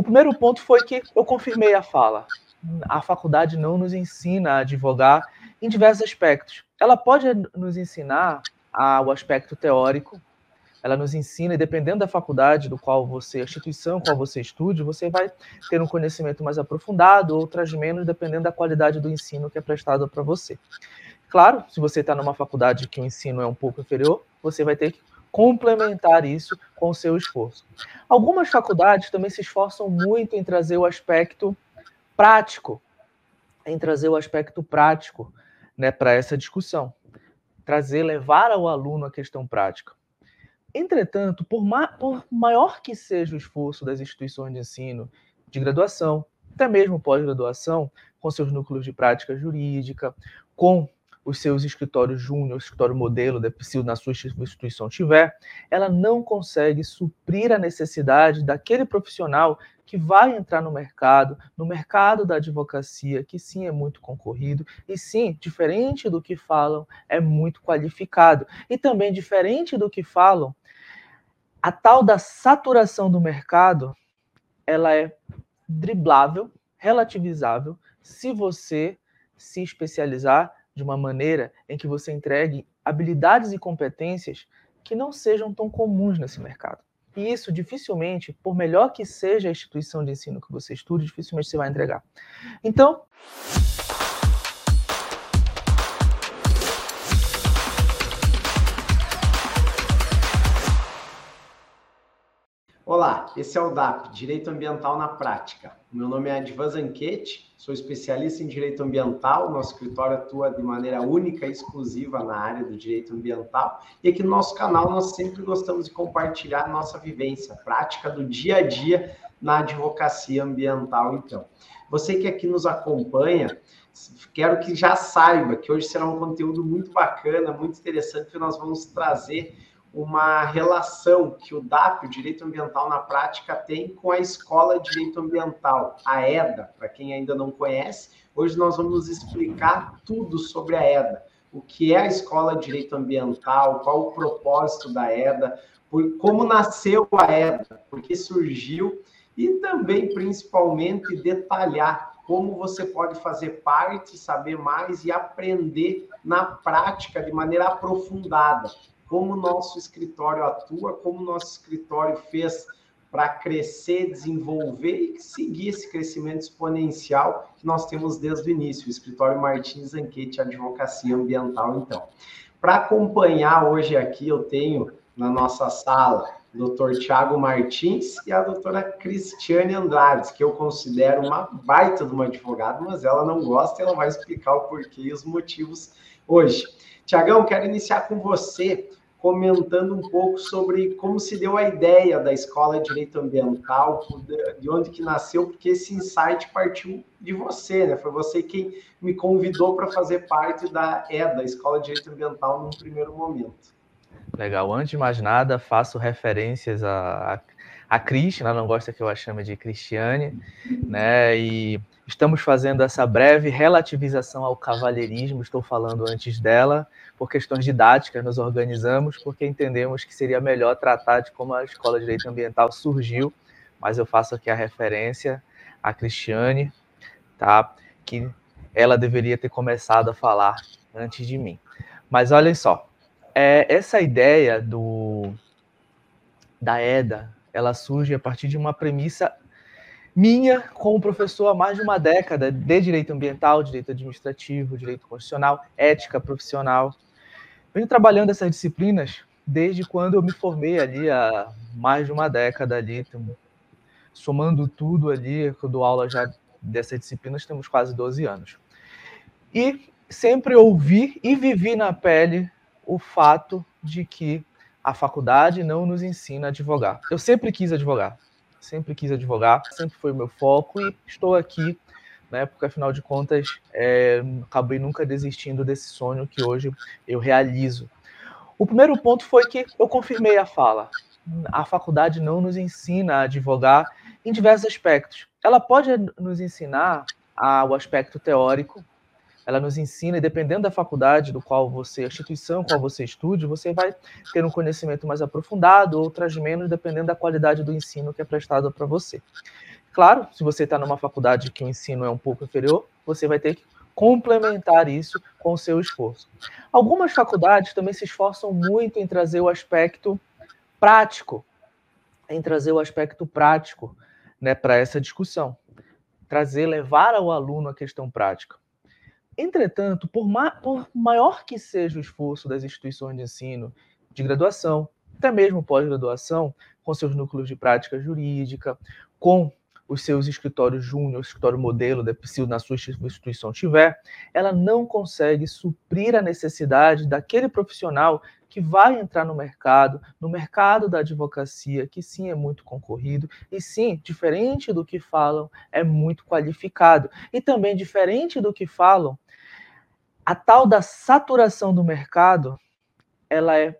O primeiro ponto foi que eu confirmei a fala. A faculdade não nos ensina a advogar em diversos aspectos. Ela pode nos ensinar o aspecto teórico, ela nos ensina, e dependendo da faculdade do qual você, a instituição qual você estude, você vai ter um conhecimento mais aprofundado, outras menos, dependendo da qualidade do ensino que é prestado para você. Claro, se você está numa faculdade que o ensino é um pouco inferior, você vai ter que complementar isso com o seu esforço. Algumas faculdades também se esforçam muito em trazer o aspecto prático, em trazer o aspecto prático né, para essa discussão. Trazer, levar ao aluno a questão prática. Entretanto, por, ma por maior que seja o esforço das instituições de ensino de graduação, até mesmo pós-graduação, com seus núcleos de prática jurídica, com os seus escritórios júnior, escritório modelo, se na sua instituição tiver, ela não consegue suprir a necessidade daquele profissional que vai entrar no mercado, no mercado da advocacia, que sim é muito concorrido, e sim, diferente do que falam, é muito qualificado. E também, diferente do que falam, a tal da saturação do mercado, ela é driblável, relativizável, se você se especializar de uma maneira em que você entregue habilidades e competências que não sejam tão comuns nesse mercado. E isso dificilmente, por melhor que seja a instituição de ensino que você estude, dificilmente você vai entregar. Então, Olá, esse é o DAP, Direito Ambiental na Prática. Meu nome é Advan Zanquete, sou especialista em Direito Ambiental, nosso escritório atua de maneira única e exclusiva na área do Direito Ambiental, e aqui no nosso canal nós sempre gostamos de compartilhar nossa vivência, prática do dia a dia na advocacia ambiental, então. Você que aqui nos acompanha, quero que já saiba que hoje será um conteúdo muito bacana, muito interessante, que nós vamos trazer uma relação que o DAP, o Direito Ambiental na Prática, tem com a Escola de Direito Ambiental, a EDA, para quem ainda não conhece. Hoje nós vamos explicar tudo sobre a EDA, o que é a Escola de Direito Ambiental, qual o propósito da EDA, como nasceu a EDA, por que surgiu e também, principalmente, detalhar como você pode fazer parte, saber mais e aprender na prática de maneira aprofundada como o nosso escritório atua, como o nosso escritório fez para crescer, desenvolver e seguir esse crescimento exponencial que nós temos desde o início, o escritório Martins Anquete Advocacia Ambiental, então. Para acompanhar hoje aqui, eu tenho na nossa sala o doutor Tiago Martins e a doutora Cristiane Andrades, que eu considero uma baita de uma advogada, mas ela não gosta e ela vai explicar o porquê e os motivos hoje. Tiagão, quero iniciar com você comentando um pouco sobre como se deu a ideia da Escola de Direito Ambiental, de onde que nasceu, porque esse insight partiu de você, né? Foi você quem me convidou para fazer parte da EDA, Escola de Direito Ambiental, num primeiro momento. Legal. Antes de mais nada, faço referências a, a, a Cris, ela não gosta que eu a chame de Cristiane, né? E estamos fazendo essa breve relativização ao cavalheirismo, estou falando antes dela, por questões didáticas, nos organizamos porque entendemos que seria melhor tratar de como a Escola de Direito Ambiental surgiu, mas eu faço aqui a referência a Cristiane, tá? Que ela deveria ter começado a falar antes de mim. Mas olhem só, é, essa ideia do da EDA, ela surge a partir de uma premissa minha como professor há mais de uma década de direito ambiental, direito administrativo, direito constitucional, ética profissional, venho trabalhando essas disciplinas desde quando eu me formei ali há mais de uma década ali, somando tudo ali, eu dou aula já dessas disciplinas, temos quase 12 anos. E sempre ouvi e vivi na pele o fato de que a faculdade não nos ensina a advogar. Eu sempre quis advogar, sempre quis advogar, sempre foi o meu foco e estou aqui né? Porque afinal de contas, é, acabei nunca desistindo desse sonho que hoje eu realizo. O primeiro ponto foi que eu confirmei a fala. A faculdade não nos ensina a advogar em diversos aspectos. Ela pode nos ensinar o aspecto teórico, ela nos ensina, e dependendo da faculdade do qual você, a instituição qual você estude, você vai ter um conhecimento mais aprofundado, outras menos, dependendo da qualidade do ensino que é prestado para você. Claro, se você está numa faculdade que o ensino é um pouco inferior, você vai ter que complementar isso com o seu esforço. Algumas faculdades também se esforçam muito em trazer o aspecto prático, em trazer o aspecto prático né, para essa discussão. Trazer, levar ao aluno a questão prática. Entretanto, por, ma por maior que seja o esforço das instituições de ensino de graduação, até mesmo pós-graduação, com seus núcleos de prática jurídica, com os seus escritórios júnior, escritório modelo, se na sua instituição tiver, ela não consegue suprir a necessidade daquele profissional que vai entrar no mercado, no mercado da advocacia, que sim é muito concorrido, e sim, diferente do que falam, é muito qualificado. E também, diferente do que falam, a tal da saturação do mercado, ela é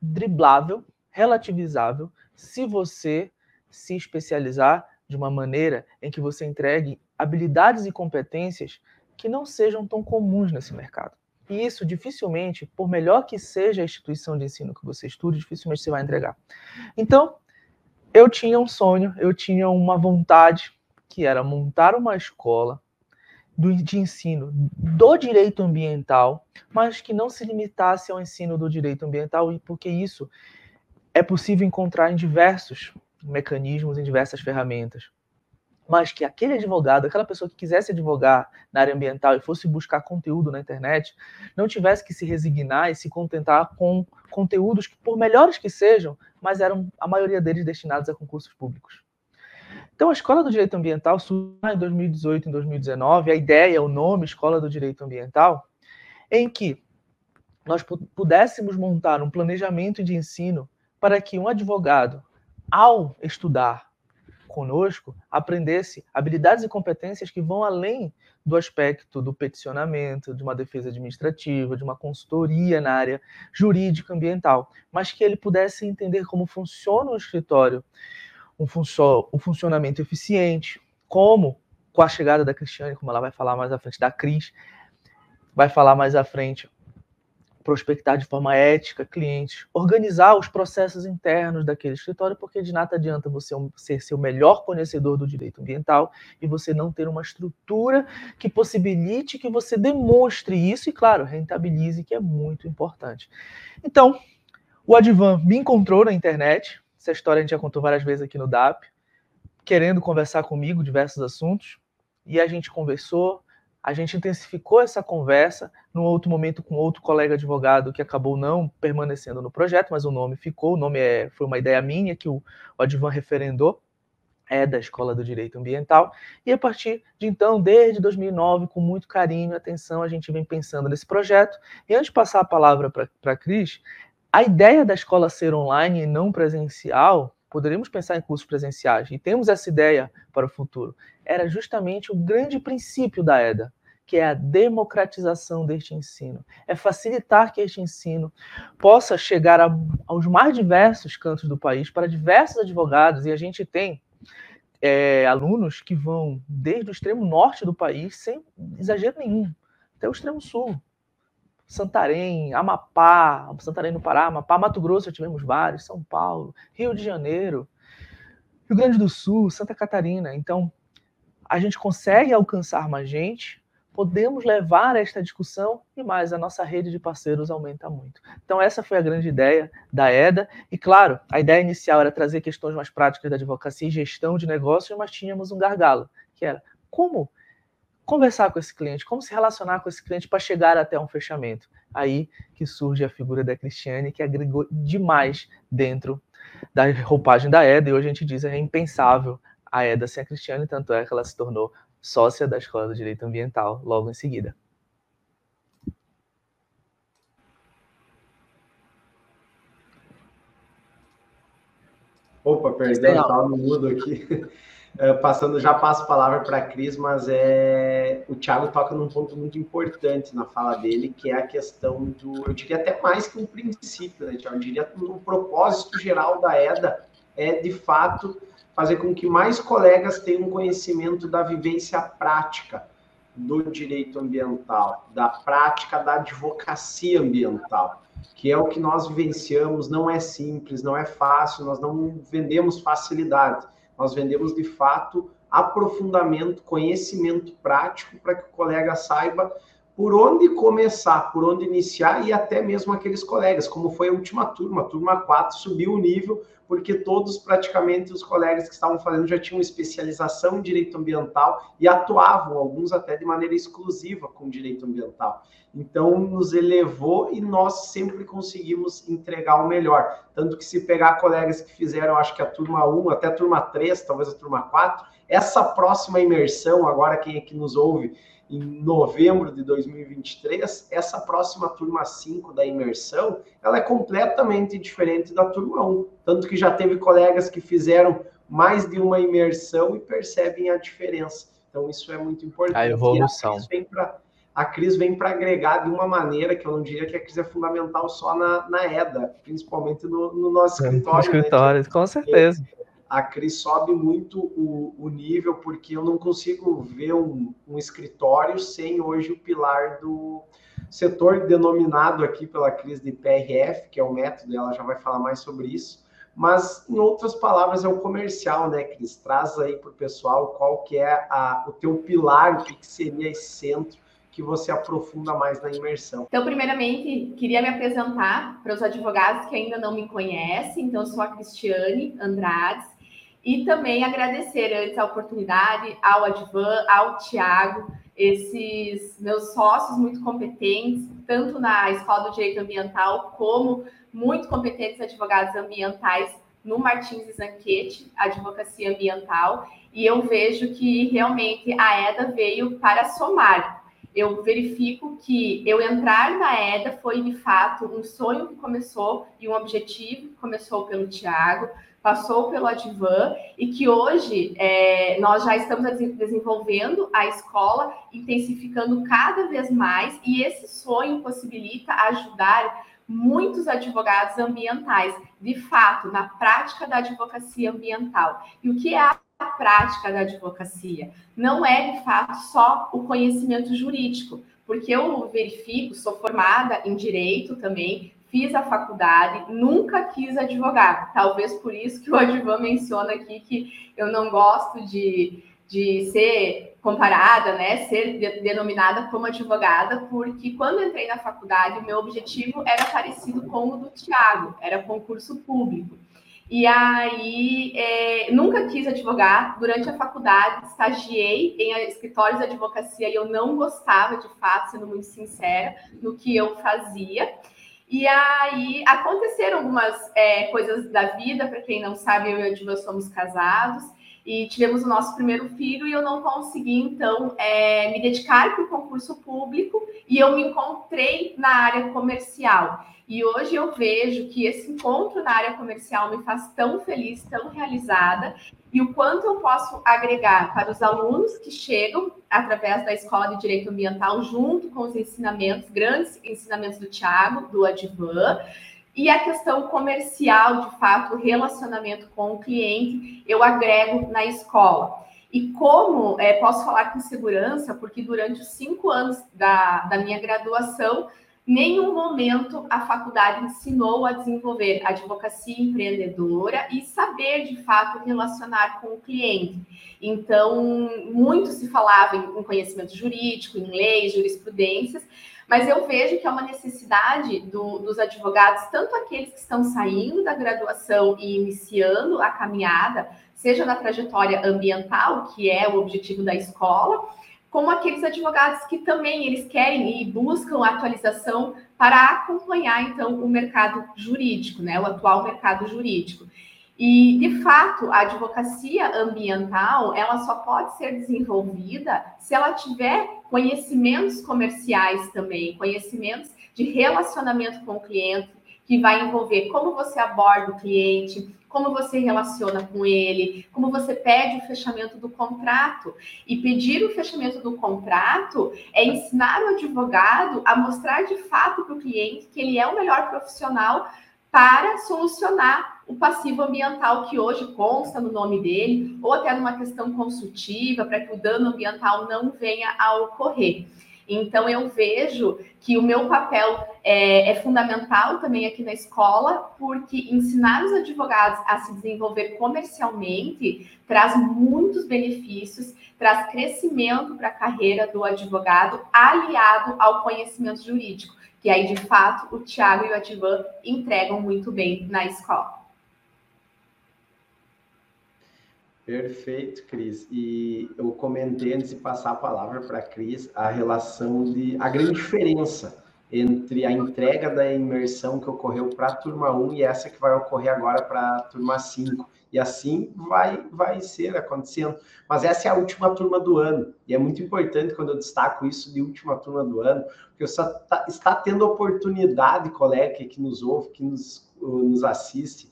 driblável, relativizável, se você se especializar de uma maneira em que você entregue habilidades e competências que não sejam tão comuns nesse mercado. E isso dificilmente, por melhor que seja a instituição de ensino que você estude, dificilmente você vai entregar. Então, eu tinha um sonho, eu tinha uma vontade, que era montar uma escola de ensino do direito ambiental, mas que não se limitasse ao ensino do direito ambiental, porque isso é possível encontrar em diversos mecanismos, em diversas ferramentas. Mas que aquele advogado, aquela pessoa que quisesse advogar na área ambiental e fosse buscar conteúdo na internet, não tivesse que se resignar e se contentar com conteúdos que, por melhores que sejam, mas eram a maioria deles destinados a concursos públicos. Então, a Escola do Direito Ambiental surgiu em 2018 e 2019, a ideia, o nome Escola do Direito Ambiental, em que nós pudéssemos montar um planejamento de ensino para que um advogado ao estudar conosco, aprendesse habilidades e competências que vão além do aspecto do peticionamento, de uma defesa administrativa, de uma consultoria na área jurídica ambiental, mas que ele pudesse entender como funciona o escritório, um, um funcionamento eficiente, como com a chegada da Cristiane, como ela vai falar mais à frente, da Cris, vai falar mais à frente, prospectar de forma ética clientes, organizar os processos internos daquele escritório, porque de nada adianta você ser seu melhor conhecedor do direito ambiental e você não ter uma estrutura que possibilite que você demonstre isso e, claro, rentabilize, que é muito importante. Então, o Advan me encontrou na internet, essa história a gente já contou várias vezes aqui no DAP, querendo conversar comigo diversos assuntos, e a gente conversou, a gente intensificou essa conversa num outro momento com outro colega advogado que acabou não permanecendo no projeto, mas o nome ficou. O nome é, foi uma ideia minha que o, o Advan referendou, é da Escola do Direito Ambiental. E a partir de então, desde 2009, com muito carinho e atenção, a gente vem pensando nesse projeto. E antes de passar a palavra para a Cris, a ideia da escola ser online e não presencial poderíamos pensar em cursos presenciais, e temos essa ideia para o futuro, era justamente o grande princípio da EDA, que é a democratização deste ensino. É facilitar que este ensino possa chegar a, aos mais diversos cantos do país, para diversos advogados, e a gente tem é, alunos que vão desde o extremo norte do país, sem exagero nenhum, até o extremo sul. Santarém, Amapá, Santarém no Pará, Amapá, Mato Grosso já tivemos vários, São Paulo, Rio de Janeiro, Rio Grande do Sul, Santa Catarina. Então, a gente consegue alcançar mais gente, podemos levar esta discussão e mais, a nossa rede de parceiros aumenta muito. Então, essa foi a grande ideia da EDA. E, claro, a ideia inicial era trazer questões mais práticas da advocacia e gestão de negócios, mas tínhamos um gargalo, que era como conversar com esse cliente, como se relacionar com esse cliente para chegar até um fechamento. Aí que surge a figura da Cristiane, que agregou demais dentro da roupagem da EDA, e hoje a gente diz é impensável a EDA sem a Cristiane, tanto é que ela se tornou sócia da Escola do Direito Ambiental logo em seguida. Opa, perdão, estava no mudo aqui. Uh, passando, já passo a palavra para a Cris, mas é, o Thiago toca num ponto muito importante na fala dele, que é a questão do, eu diria até mais que um princípio, né, Thiago? Eu diria que o propósito geral da EDA é, de fato, fazer com que mais colegas tenham conhecimento da vivência prática do direito ambiental, da prática da advocacia ambiental, que é o que nós vivenciamos, não é simples, não é fácil, nós não vendemos facilidade nós vendemos de fato aprofundamento, conhecimento prático para que o colega saiba por onde começar, por onde iniciar e até mesmo aqueles colegas, como foi a última turma, a turma 4 subiu o nível porque todos praticamente os colegas que estavam fazendo já tinham especialização em direito ambiental e atuavam, alguns até de maneira exclusiva com direito ambiental. Então, nos elevou e nós sempre conseguimos entregar o melhor. Tanto que, se pegar colegas que fizeram, acho que a turma 1 até a turma 3, talvez a turma 4, essa próxima imersão, agora quem é que nos ouve, em novembro de 2023, essa próxima turma 5 da imersão, ela é completamente diferente da turma 1. Tanto que já teve colegas que fizeram mais de uma imersão e percebem a diferença. Então, isso é muito importante. A evolução. a Cris vem para agregar de uma maneira que eu não diria que a Cris é fundamental só na, na EDA, principalmente no, no nosso escritório. No escritório, né? com certeza a Cris sobe muito o, o, nível, porque eu não consigo ver um, um, escritório sem hoje o pilar do setor denominado aqui pela Cris de PRF, que é o método, ela já vai falar mais sobre isso. Mas, em outras palavras, é o comercial, né, Cris? Traz aí para o pessoal qual que é a, o teu pilar, o que, que seria esse centro que você aprofunda mais na imersão. Então, primeiramente, queria me apresentar para os advogados que ainda não me conhecem. Então, eu sou a Cristiane Andrades, e também agradecer antes a oportunidade ao Advan, ao Tiago, esses meus sócios muito competentes, tanto na Escola do Direito Ambiental, como muito competentes advogados ambientais no Martins Zanquete, Advocacia Ambiental, e eu vejo que realmente a EDA veio para somar. Eu verifico que eu entrar na EDA foi de fato um sonho que começou e um objetivo que começou pelo Tiago, passou pelo Advan e que hoje é, nós já estamos desenvolvendo a escola, intensificando cada vez mais, e esse sonho possibilita ajudar muitos advogados ambientais, de fato, na prática da advocacia ambiental. E o que é a prática da advocacia? Não é, de fato, só o conhecimento jurídico, porque eu verifico, sou formada em direito também, fiz a faculdade, nunca quis advogar. Talvez por isso que o Advan menciona aqui que eu não gosto de, de ser comparada, né, ser de, denominada como advogada, porque quando entrei na faculdade, o meu objetivo era parecido com o do Tiago, era concurso público. E aí, é, nunca quis advogar. Durante a faculdade, estagiei em escritórios de advocacia e eu não gostava, de fato, sendo muito sincera, no que eu fazia. E aí aconteceram algumas é, coisas da vida, para quem não sabe, eu e a Diva somos casados e tivemos o nosso primeiro filho e eu não consegui então é, me dedicar para o concurso público e eu me encontrei na área comercial. E hoje eu vejo que esse encontro na área comercial me faz tão feliz, tão realizada, e o quanto eu posso agregar para os alunos que chegam através da Escola de Direito Ambiental, junto com os ensinamentos, grandes ensinamentos do Tiago, do Advan, e a questão comercial, de fato, relacionamento com o cliente, eu agrego na escola. E como é, posso falar com segurança, porque durante os cinco anos da, da minha graduação, nenhum momento a faculdade ensinou a desenvolver advocacia empreendedora e saber de fato relacionar com o cliente. Então, muito se falava em conhecimento jurídico, em leis, jurisprudências, mas eu vejo que é uma necessidade do, dos advogados, tanto aqueles que estão saindo da graduação e iniciando a caminhada, seja na trajetória ambiental, que é o objetivo da escola, como aqueles advogados que também eles querem e buscam atualização para acompanhar então o mercado jurídico, né, o atual mercado jurídico. E de fato, a advocacia ambiental, ela só pode ser desenvolvida se ela tiver conhecimentos comerciais também, conhecimentos de relacionamento com o cliente, que vai envolver como você aborda o cliente, como você relaciona com ele, como você pede o fechamento do contrato. E pedir o fechamento do contrato é ensinar o advogado a mostrar de fato para o cliente que ele é o melhor profissional para solucionar o passivo ambiental que hoje consta no nome dele, ou até numa questão consultiva, para que o dano ambiental não venha a ocorrer. Então, eu vejo que o meu papel é, é, fundamental também aqui na escola, porque ensinar os advogados a se desenvolver comercialmente traz muitos benefícios, traz crescimento para a carreira do advogado, aliado ao conhecimento jurídico, que aí, de fato, o Tiago e o Advan entregam muito bem na escola. Perfeito, Cris. E eu comentei antes de passar a palavra para a Cris a relação de a grande diferença entre a entrega da imersão que ocorreu para a turma 1 e essa que vai ocorrer agora para a turma 5. E assim vai, vai ser acontecendo. Mas essa é a última turma do ano. E é muito importante quando eu destaco isso de última turma do ano, porque você está, está tendo oportunidade, colega que nos ouve, que nos, nos assiste,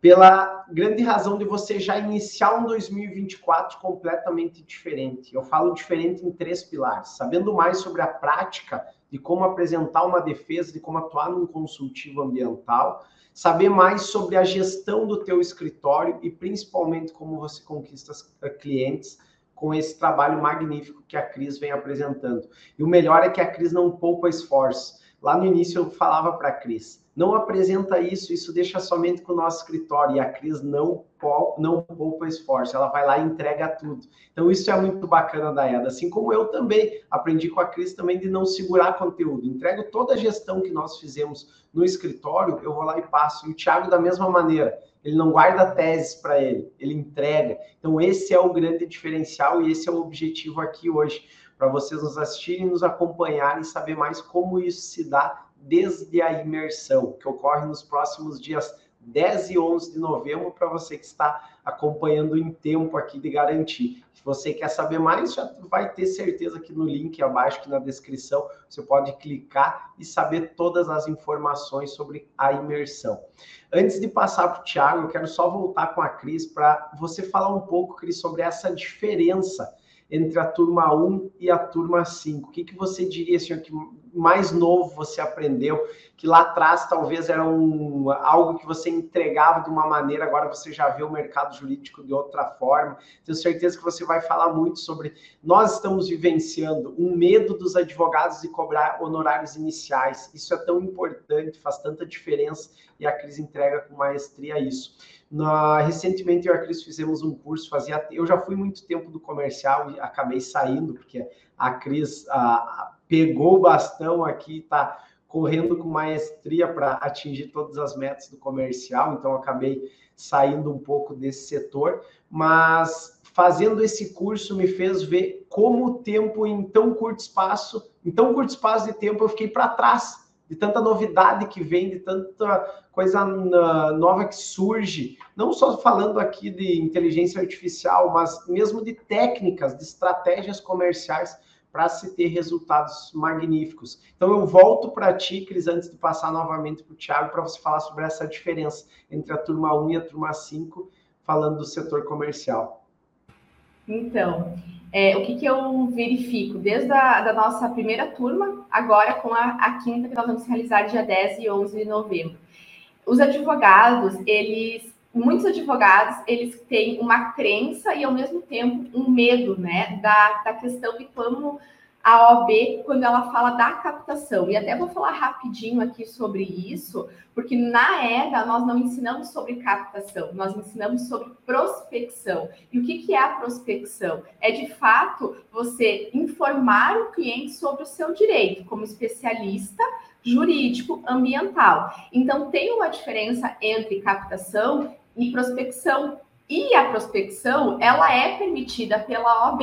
pela grande razão de você já iniciar um 2024 completamente diferente. Eu falo diferente em três pilares: sabendo mais sobre a prática de como apresentar uma defesa, de como atuar num consultivo ambiental, saber mais sobre a gestão do teu escritório e principalmente como você conquista clientes com esse trabalho magnífico que a Cris vem apresentando. E o melhor é que a Cris não poupa esforço. Lá no início eu falava para a Cris, não apresenta isso, isso deixa somente com o nosso escritório. E a Cris não, não poupa esforço, ela vai lá e entrega tudo. Então, isso é muito bacana da EDA. Assim como eu também aprendi com a Cris também de não segurar conteúdo. Entrego toda a gestão que nós fizemos no escritório, eu vou lá e passo. E o Thiago, da mesma maneira, ele não guarda teses para ele, ele entrega. Então, esse é o grande diferencial e esse é o objetivo aqui hoje, para vocês nos assistirem, nos acompanharem e saber mais como isso se dá desde a imersão, que ocorre nos próximos dias 10 e 11 de novembro, para você que está acompanhando em tempo aqui de garantir. Se você quer saber mais, já vai ter certeza que no link abaixo, aqui na descrição, você pode clicar e saber todas as informações sobre a imersão. Antes de passar para o Thiago, eu quero só voltar com a Cris para você falar um pouco, Cris, sobre essa diferença entre a turma 1 e a turma 5? O que, que você diria, assim, que mais novo você aprendeu, que lá atrás talvez era um, algo que você entregava de uma maneira, agora você já vê o mercado jurídico de outra forma. Tenho certeza que você vai falar muito sobre. Nós estamos vivenciando um medo dos advogados de cobrar honorários iniciais. Isso é tão importante, faz tanta diferença e a Cris entrega com maestria isso. Na, recentemente eu e a Cris fizemos um curso, fazia, eu já fui muito tempo do comercial e acabei saindo, porque a Cris a, pegou o bastão aqui, está correndo com maestria para atingir todas as metas do comercial, então acabei saindo um pouco desse setor, mas fazendo esse curso me fez ver como o tempo em tão curto espaço, em tão curto espaço de tempo eu fiquei para trás de tanta novidade que vem, de tanta coisa nova que surge, não só falando aqui de inteligência artificial, mas mesmo de técnicas, de estratégias comerciais para se ter resultados magníficos. Então eu volto para ti, Cris, antes de passar novamente para o Thiago, para você falar sobre essa diferença entre a turma 1 e a turma 5, falando do setor comercial. Então, é, o que, que eu verifico desde a da nossa primeira turma, agora com a, a quinta que nós vamos realizar dia 10 e 11 de novembro. Os advogados, eles muitos advogados eles têm uma crença e ao mesmo tempo um medo né da, da questão de como a OAB quando ela fala da captação. E até vou falar rapidinho aqui sobre isso, porque na EDA nós não ensinamos sobre captação, nós ensinamos sobre prospecção. E o que, que é a prospecção? É de fato você informar o cliente sobre o seu direito como especialista jurídico ambiental. Então tem uma diferença entre captação e prospecção. E a prospecção, ela é permitida pela OAB.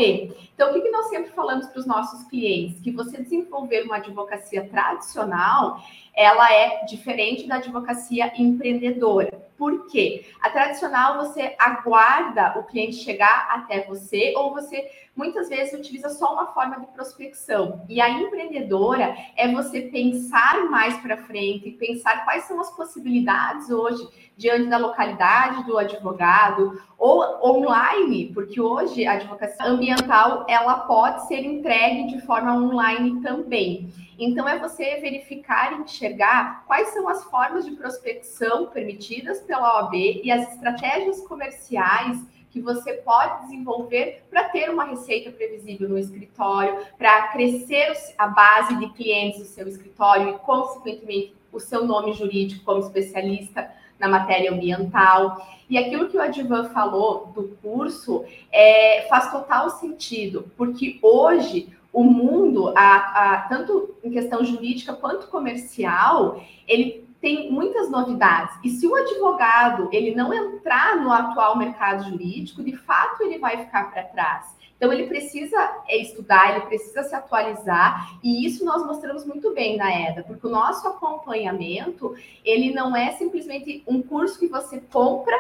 Então, o que, que nós sempre falamos para os nossos clientes? Que você desenvolver uma advocacia tradicional, ela é diferente da advocacia empreendedora. Por quê? A tradicional, você aguarda o cliente chegar até você ou você muitas vezes utiliza só uma forma de prospecção. E a empreendedora é você pensar mais para frente, pensar quais são as possibilidades hoje diante da localidade do advogado ou online, porque hoje a advocacia ambiental ela pode ser entregue de forma online também. Então é você verificar e enxergar quais são as formas de prospecção permitidas pela OAB e as estratégias comerciais que você pode desenvolver para ter uma receita previsível no escritório, para crescer a base de clientes do seu escritório e, consequentemente, o seu nome jurídico como especialista na matéria ambiental. E aquilo que o Advan falou do curso é, faz total sentido, porque hoje o mundo, a, a, tanto em questão jurídica quanto comercial, ele tem muitas novidades. E se o advogado ele não entrar no atual mercado jurídico, de fato ele vai ficar para trás. Então ele precisa é, estudar, ele precisa se atualizar, e isso nós mostramos muito bem na EDA, porque o nosso acompanhamento, ele não é simplesmente um curso que você compra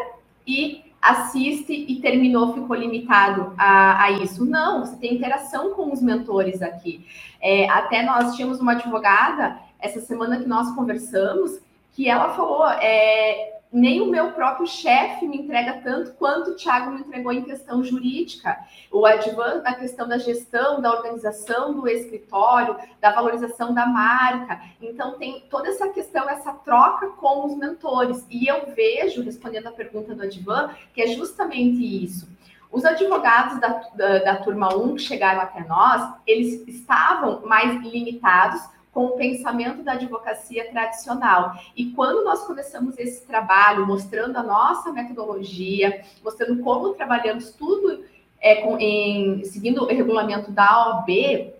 e assiste e terminou, ficou limitado a, a isso. Não, você tem interação com os mentores aqui. É, até nós tínhamos uma advogada, essa semana que nós conversamos, que ela falou, é, nem o meu próprio chefe me entrega tanto quanto o Thiago me entregou em questão jurídica. O Advan na questão da gestão, da organização do escritório, da valorização da marca. Então, tem toda essa questão, essa troca com os mentores. E eu vejo, respondendo a pergunta do Advan, que é justamente isso. Os advogados da, da, da turma 1 que chegaram até nós, eles estavam mais limitados com o pensamento da advocacia tradicional. E quando nós começamos esse trabalho, mostrando a nossa metodologia, mostrando como trabalhamos tudo é, com, em, seguindo o regulamento da OAB,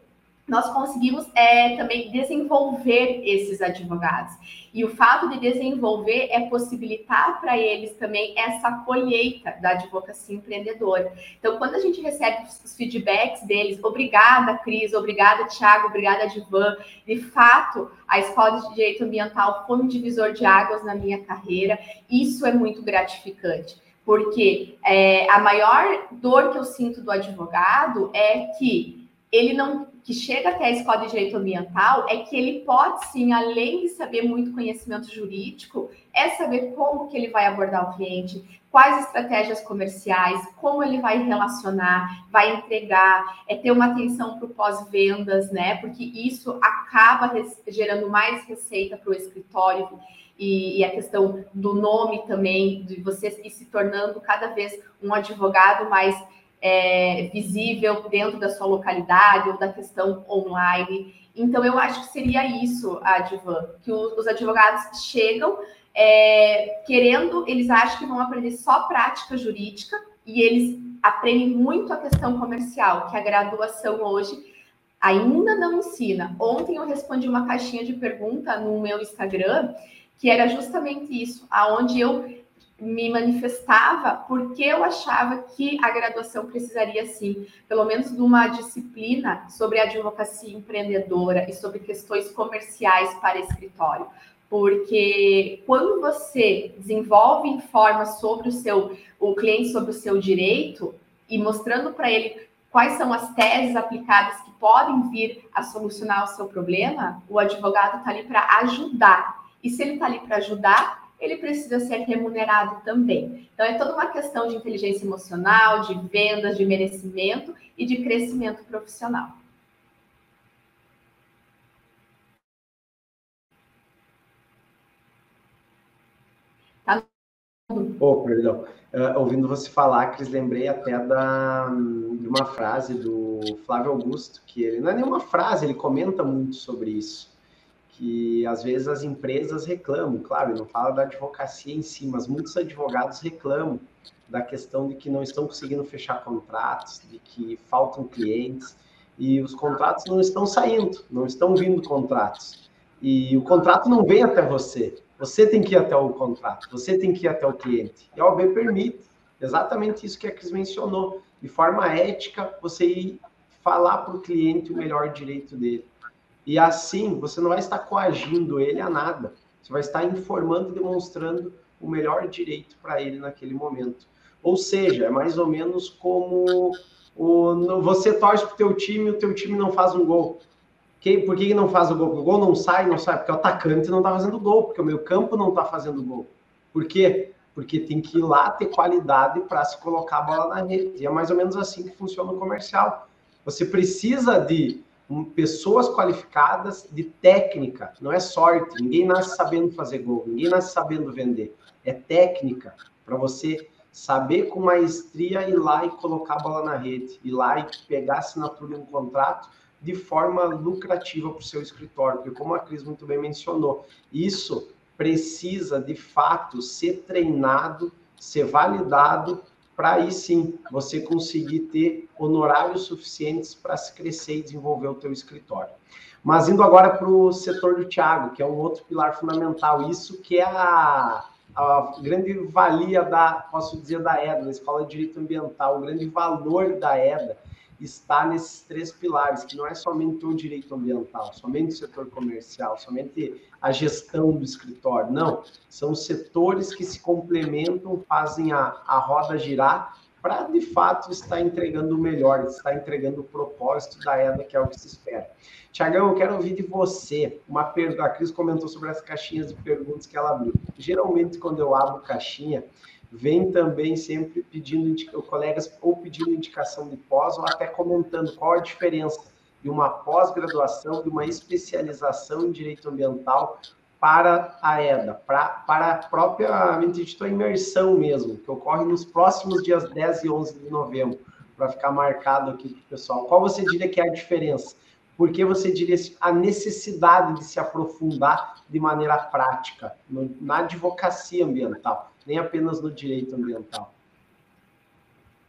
nós conseguimos é, também desenvolver esses advogados. E o fato de desenvolver é possibilitar para eles também essa colheita da advocacia empreendedora. Então, quando a gente recebe os feedbacks deles, obrigada, Cris, obrigada, Tiago, obrigada, Divan. De fato, a Escola de Direito Ambiental foi um divisor de águas na minha carreira. Isso é muito gratificante porque é, a maior dor que eu sinto do advogado é que ele não que chega até a escola de direito ambiental é que ele pode sim, além de saber muito conhecimento jurídico, é saber como que ele vai abordar o cliente, quais estratégias comerciais, como ele vai relacionar, vai entregar, é ter uma atenção para o pós-vendas, né? Porque isso acaba gerando mais receita para o escritório. E, e, a questão do nome também, de você ir se tornando cada vez um advogado mais é, visível dentro da sua localidade ou da questão online. Então, eu acho que seria isso, Advan, que os advogados chegam é, querendo, eles acham que vão aprender só prática jurídica e eles aprendem muito a questão comercial, que a graduação hoje ainda não ensina. Ontem eu respondi uma caixinha de pergunta no meu Instagram, que era justamente isso, aonde eu me manifestava porque eu achava que a graduação precisaria, sim, pelo menos de uma disciplina sobre advocacia empreendedora e sobre questões comerciais para escritório. Porque quando você desenvolve e informa sobre o seu o cliente sobre o seu direito e mostrando para ele quais são as teses aplicadas que podem vir a solucionar o seu problema, o advogado está ali para ajudar. E se ele está ali para ajudar, ele precisa ser remunerado também. Então, é toda uma questão de inteligência emocional, de vendas, de merecimento e de crescimento profissional. Tá? Oh, perdão. Uh, ouvindo você falar, Cris, lembrei até da, de uma frase do Flávio Augusto, que ele não é nenhuma frase, ele comenta muito sobre isso que às vezes as empresas reclamam, claro, não fala da advocacia em si, mas muitos advogados reclamam da questão de que não estão conseguindo fechar contratos, de que faltam clientes e os contratos não estão saindo, não estão vindo contratos. E o contrato não vem até você. Você tem que ir até o contrato, você tem que ir até o cliente. E a OAB permite exatamente isso que a Cris mencionou. De forma ética, você ir falar para o cliente o melhor direito dele. E assim, você não vai estar coagindo ele a nada. Você vai estar informando e demonstrando o melhor direito para ele naquele momento. Ou seja, é mais ou menos como o, você torce para o teu time e o teu time não faz um gol. Que, por que não faz o gol? o gol não sai, não sai, porque o atacante não está fazendo gol, porque o meu campo não está fazendo gol. Por quê? Porque tem que ir lá ter qualidade para se colocar a bola na rede. E é mais ou menos assim que funciona o comercial. Você precisa de pessoas qualificadas de técnica, não é sorte. Ninguém nasce sabendo fazer gol, ninguém nasce sabendo vender. É técnica para você saber com maestria ir lá e colocar a bola na rede, ir lá e pegar a assinatura em um contrato de forma lucrativa para o seu escritório, porque como a Cris muito bem mencionou, isso precisa de fato ser treinado, ser validado para aí sim você conseguir ter honorários suficientes para se crescer e desenvolver o teu escritório. Mas indo agora para o setor do Thiago, que é um outro pilar fundamental, isso que é a a grande valia da, posso dizer, da EDA, da Escola de Direito Ambiental, o grande valor da EDA está nesses três pilares, que não é somente o direito ambiental, somente o setor comercial, somente a gestão do escritório, não. São setores que se complementam, fazem a, a roda girar para, de fato, estar entregando o melhor, estar entregando o propósito da EDA, que é o que se espera. Tiagão, eu quero ouvir de você uma pergunta. A Cris comentou sobre as caixinhas de perguntas que ela abriu. Geralmente, quando eu abro caixinha, vem também sempre pedindo colegas ou pedindo indicação de pós ou até comentando qual a diferença de uma pós-graduação, de uma especialização em direito ambiental para a EDA, para, para a dito a imersão mesmo, que ocorre nos próximos dias 10 e 11 de novembro, para ficar marcado aqui para o pessoal. Qual você diria que é a diferença? Porque você diria a necessidade de se aprofundar de maneira prática no, na advocacia ambiental, nem apenas no direito ambiental.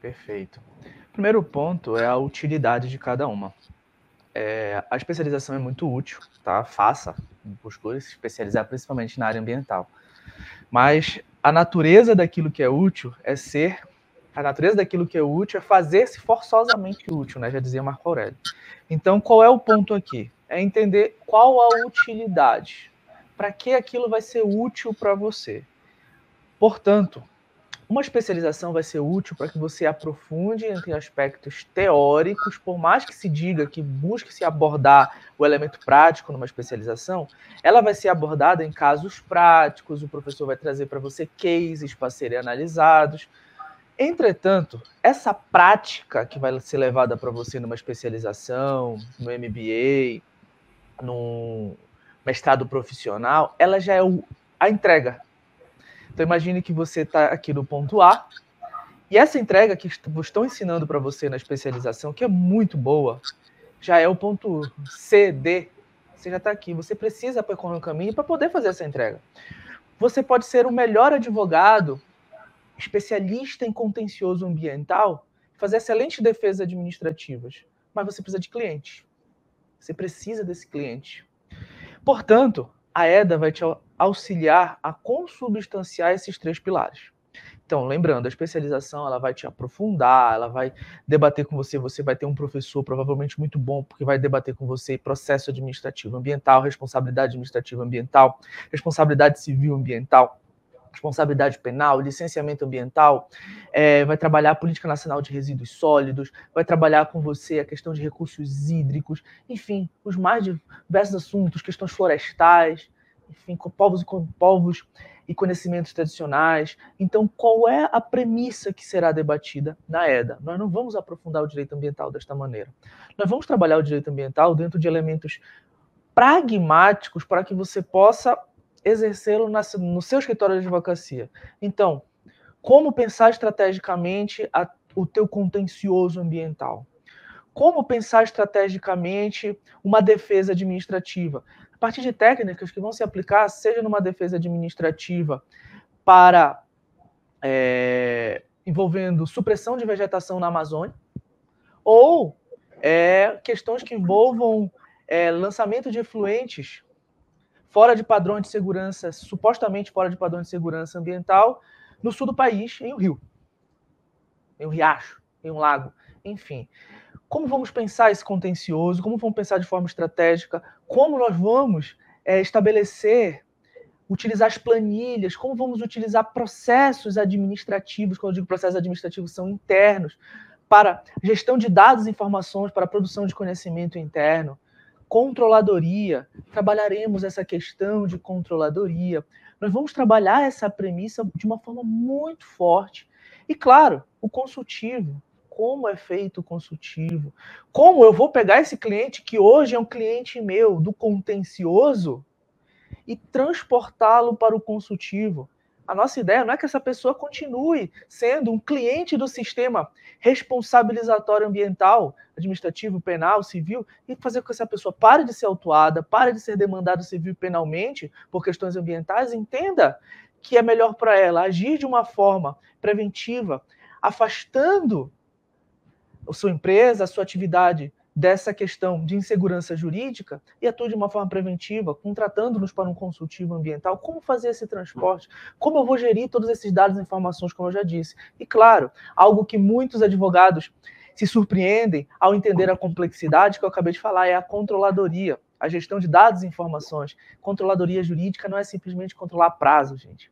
Perfeito. Primeiro ponto é a utilidade de cada uma. É, a especialização é muito útil, tá? Faça, procure se especializar principalmente na área ambiental. Mas a natureza daquilo que é útil é ser a natureza daquilo que é útil é fazer-se forçosamente útil, né? Já dizia Marco Aurélio. Então, qual é o ponto aqui? É entender qual a utilidade. Para que aquilo vai ser útil para você? Portanto, uma especialização vai ser útil para que você aprofunde entre aspectos teóricos, por mais que se diga que busque se abordar o elemento prático numa especialização, ela vai ser abordada em casos práticos, o professor vai trazer para você cases para serem analisados, Entretanto, essa prática que vai ser levada para você numa especialização, no MBA, no mestrado profissional, ela já é o, a entrega. Então imagine que você está aqui no ponto A e essa entrega que estão ensinando para você na especialização, que é muito boa, já é o ponto C, D. Você já está aqui. Você precisa percorrer um caminho para poder fazer essa entrega. Você pode ser o melhor advogado especialista em contencioso ambiental, fazer excelentes defesas administrativas, mas você precisa de cliente. Você precisa desse cliente. Portanto, a EDA vai te auxiliar a consubstanciar esses três pilares. Então, lembrando, a especialização ela vai te aprofundar, ela vai debater com você, você vai ter um professor provavelmente muito bom, porque vai debater com você processo administrativo ambiental, responsabilidade administrativa ambiental, responsabilidade civil ambiental, responsabilidade penal, licenciamento ambiental, é, vai trabalhar a política nacional de resíduos sólidos, vai trabalhar com você a questão de recursos hídricos, enfim, os mais diversos assuntos, questões florestais, enfim, com povos e com povos e conhecimentos tradicionais. Então, qual é a premissa que será debatida na EDA? Nós não vamos aprofundar o direito ambiental desta maneira. Nós vamos trabalhar o direito ambiental dentro de elementos pragmáticos para que você possa exercê-lo no seu escritório de advocacia. Então, como pensar estrategicamente a, o teu contencioso ambiental? Como pensar estrategicamente uma defesa administrativa? A partir de técnicas que vão se aplicar, seja numa defesa administrativa para é, envolvendo supressão de vegetação na Amazônia, ou é, questões que envolvam é, lançamento de efluentes fora de padrão de segurança, supostamente fora de padrão de segurança ambiental, no sul do país, em um rio, em um riacho, em um lago, enfim. Como vamos pensar esse contencioso? Como vamos pensar de forma estratégica? Como nós vamos é, estabelecer, utilizar as planilhas? Como vamos utilizar processos administrativos? Quando eu digo processos administrativos, são internos para gestão de dados e informações, para produção de conhecimento interno controladoria, trabalharemos essa questão de controladoria. Nós vamos trabalhar essa premissa de uma forma muito forte. E claro, o consultivo, como é feito o consultivo, como eu vou pegar esse cliente que hoje é um cliente meu do contencioso e transportá-lo para o consultivo. A nossa ideia não é que essa pessoa continue sendo um cliente do sistema responsabilizatório ambiental, administrativo, penal, civil, e fazer com que essa pessoa pare de ser autuada, pare de ser demandada civil e penalmente por questões ambientais, entenda que é melhor para ela agir de uma forma preventiva, afastando a sua empresa, a sua atividade dessa questão de insegurança jurídica e atue de uma forma preventiva, contratando-nos para um consultivo ambiental, como fazer esse transporte, como eu vou gerir todos esses dados e informações, como eu já disse. E claro, algo que muitos advogados se surpreendem ao entender a complexidade que eu acabei de falar, é a controladoria, a gestão de dados e informações. Controladoria jurídica não é simplesmente controlar prazo, gente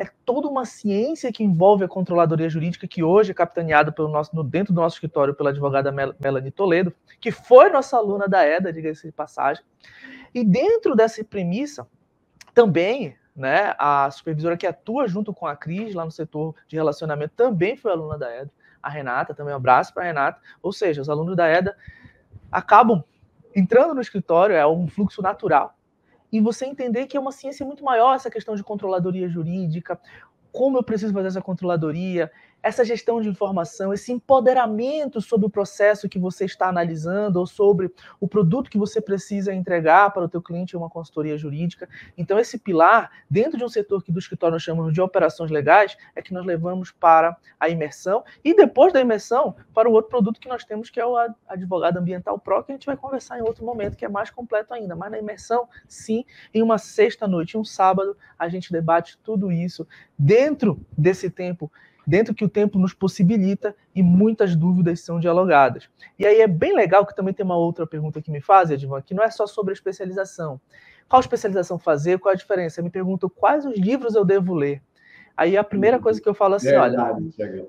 é toda uma ciência que envolve a controladoria jurídica, que hoje é capitaneada pelo nosso, no, dentro do nosso escritório pela advogada Mel Melanie Toledo, que foi nossa aluna da EDA, diga-se de passagem. E dentro dessa premissa, também né, a supervisora que atua junto com a Cris lá no setor de relacionamento também foi aluna da EDA. A Renata, também um abraço para a Renata. Ou seja, os alunos da EDA acabam entrando no escritório, é um fluxo natural e você entender que é uma ciência muito maior essa questão de controladoria jurídica, como eu preciso fazer essa controladoria, essa gestão de informação, esse empoderamento sobre o processo que você está analisando ou sobre o produto que você precisa entregar para o teu cliente em uma consultoria jurídica. Então esse pilar, dentro de um setor que do escritório nós chamamos de operações legais, é que nós levamos para a imersão e depois da imersão para o outro produto que nós temos que é o advogado ambiental pro, que a gente vai conversar em outro momento, que é mais completo ainda. Mas na imersão, sim, em uma sexta noite, um sábado, a gente debate tudo isso dentro desse tempo dentro que o tempo nos possibilita e muitas dúvidas são dialogadas. E aí é bem legal que também tem uma outra pergunta que me faz, Edvan, que não é só sobre a especialização. Qual especialização fazer? Qual a diferença? Me perguntam quais os livros eu devo ler. Aí a primeira uhum. coisa que eu falo assim, olha,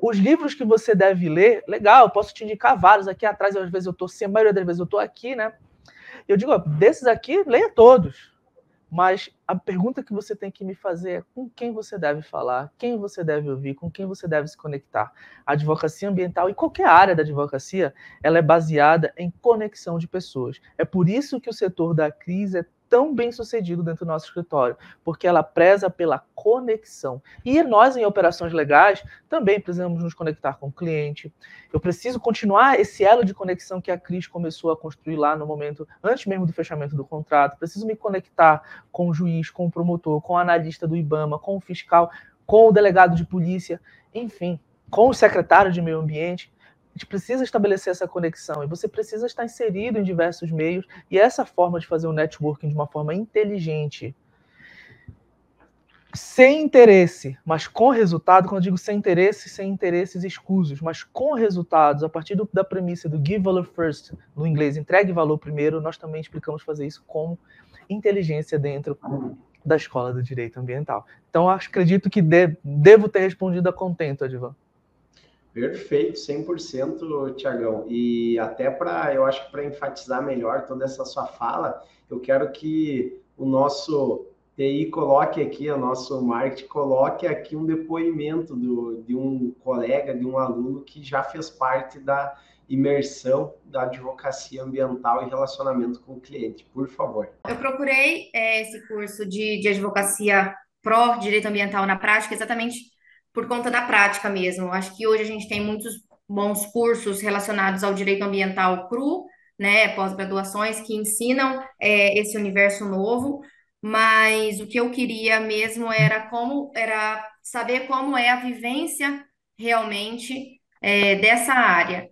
os livros que você deve ler, legal, eu posso te indicar vários aqui atrás, às vezes eu estou, a maioria das vezes eu estou aqui, né? Eu digo, ó, desses aqui, leia todos. Mas a pergunta que você tem que me fazer é com quem você deve falar, quem você deve ouvir, com quem você deve se conectar. A advocacia ambiental e qualquer área da advocacia, ela é baseada em conexão de pessoas. É por isso que o setor da crise é tão bem sucedido dentro do nosso escritório, porque ela preza pela conexão. E nós, em operações legais, também precisamos nos conectar com o cliente. Eu preciso continuar esse elo de conexão que a Cris começou a construir lá no momento, antes mesmo do fechamento do contrato. Preciso me conectar com o juiz, com o promotor, com o analista do IBAMA, com o fiscal, com o delegado de polícia, enfim, com o secretário de meio ambiente. A gente precisa estabelecer essa conexão e você precisa estar inserido em diversos meios e essa forma de fazer o networking de uma forma inteligente, sem interesse, mas com resultado, quando eu digo sem interesse, sem interesses escusos, mas com resultados, a partir do, da premissa do give valor first, no inglês, entregue valor primeiro, nós também explicamos fazer isso com inteligência dentro da escola do direito ambiental. Então, acredito que de, devo ter respondido a contento, Advan. Perfeito, 100%, Tiagão. E até para, eu acho que para enfatizar melhor toda essa sua fala, eu quero que o nosso TI coloque aqui, o nosso marketing coloque aqui um depoimento do, de um colega, de um aluno que já fez parte da imersão da advocacia ambiental e relacionamento com o cliente, por favor. Eu procurei é, esse curso de, de advocacia pró direito ambiental na prática exatamente por conta da prática mesmo. Acho que hoje a gente tem muitos bons cursos relacionados ao direito ambiental cru, né, pós-graduações que ensinam é, esse universo novo, mas o que eu queria mesmo era como era saber como é a vivência realmente é, dessa área.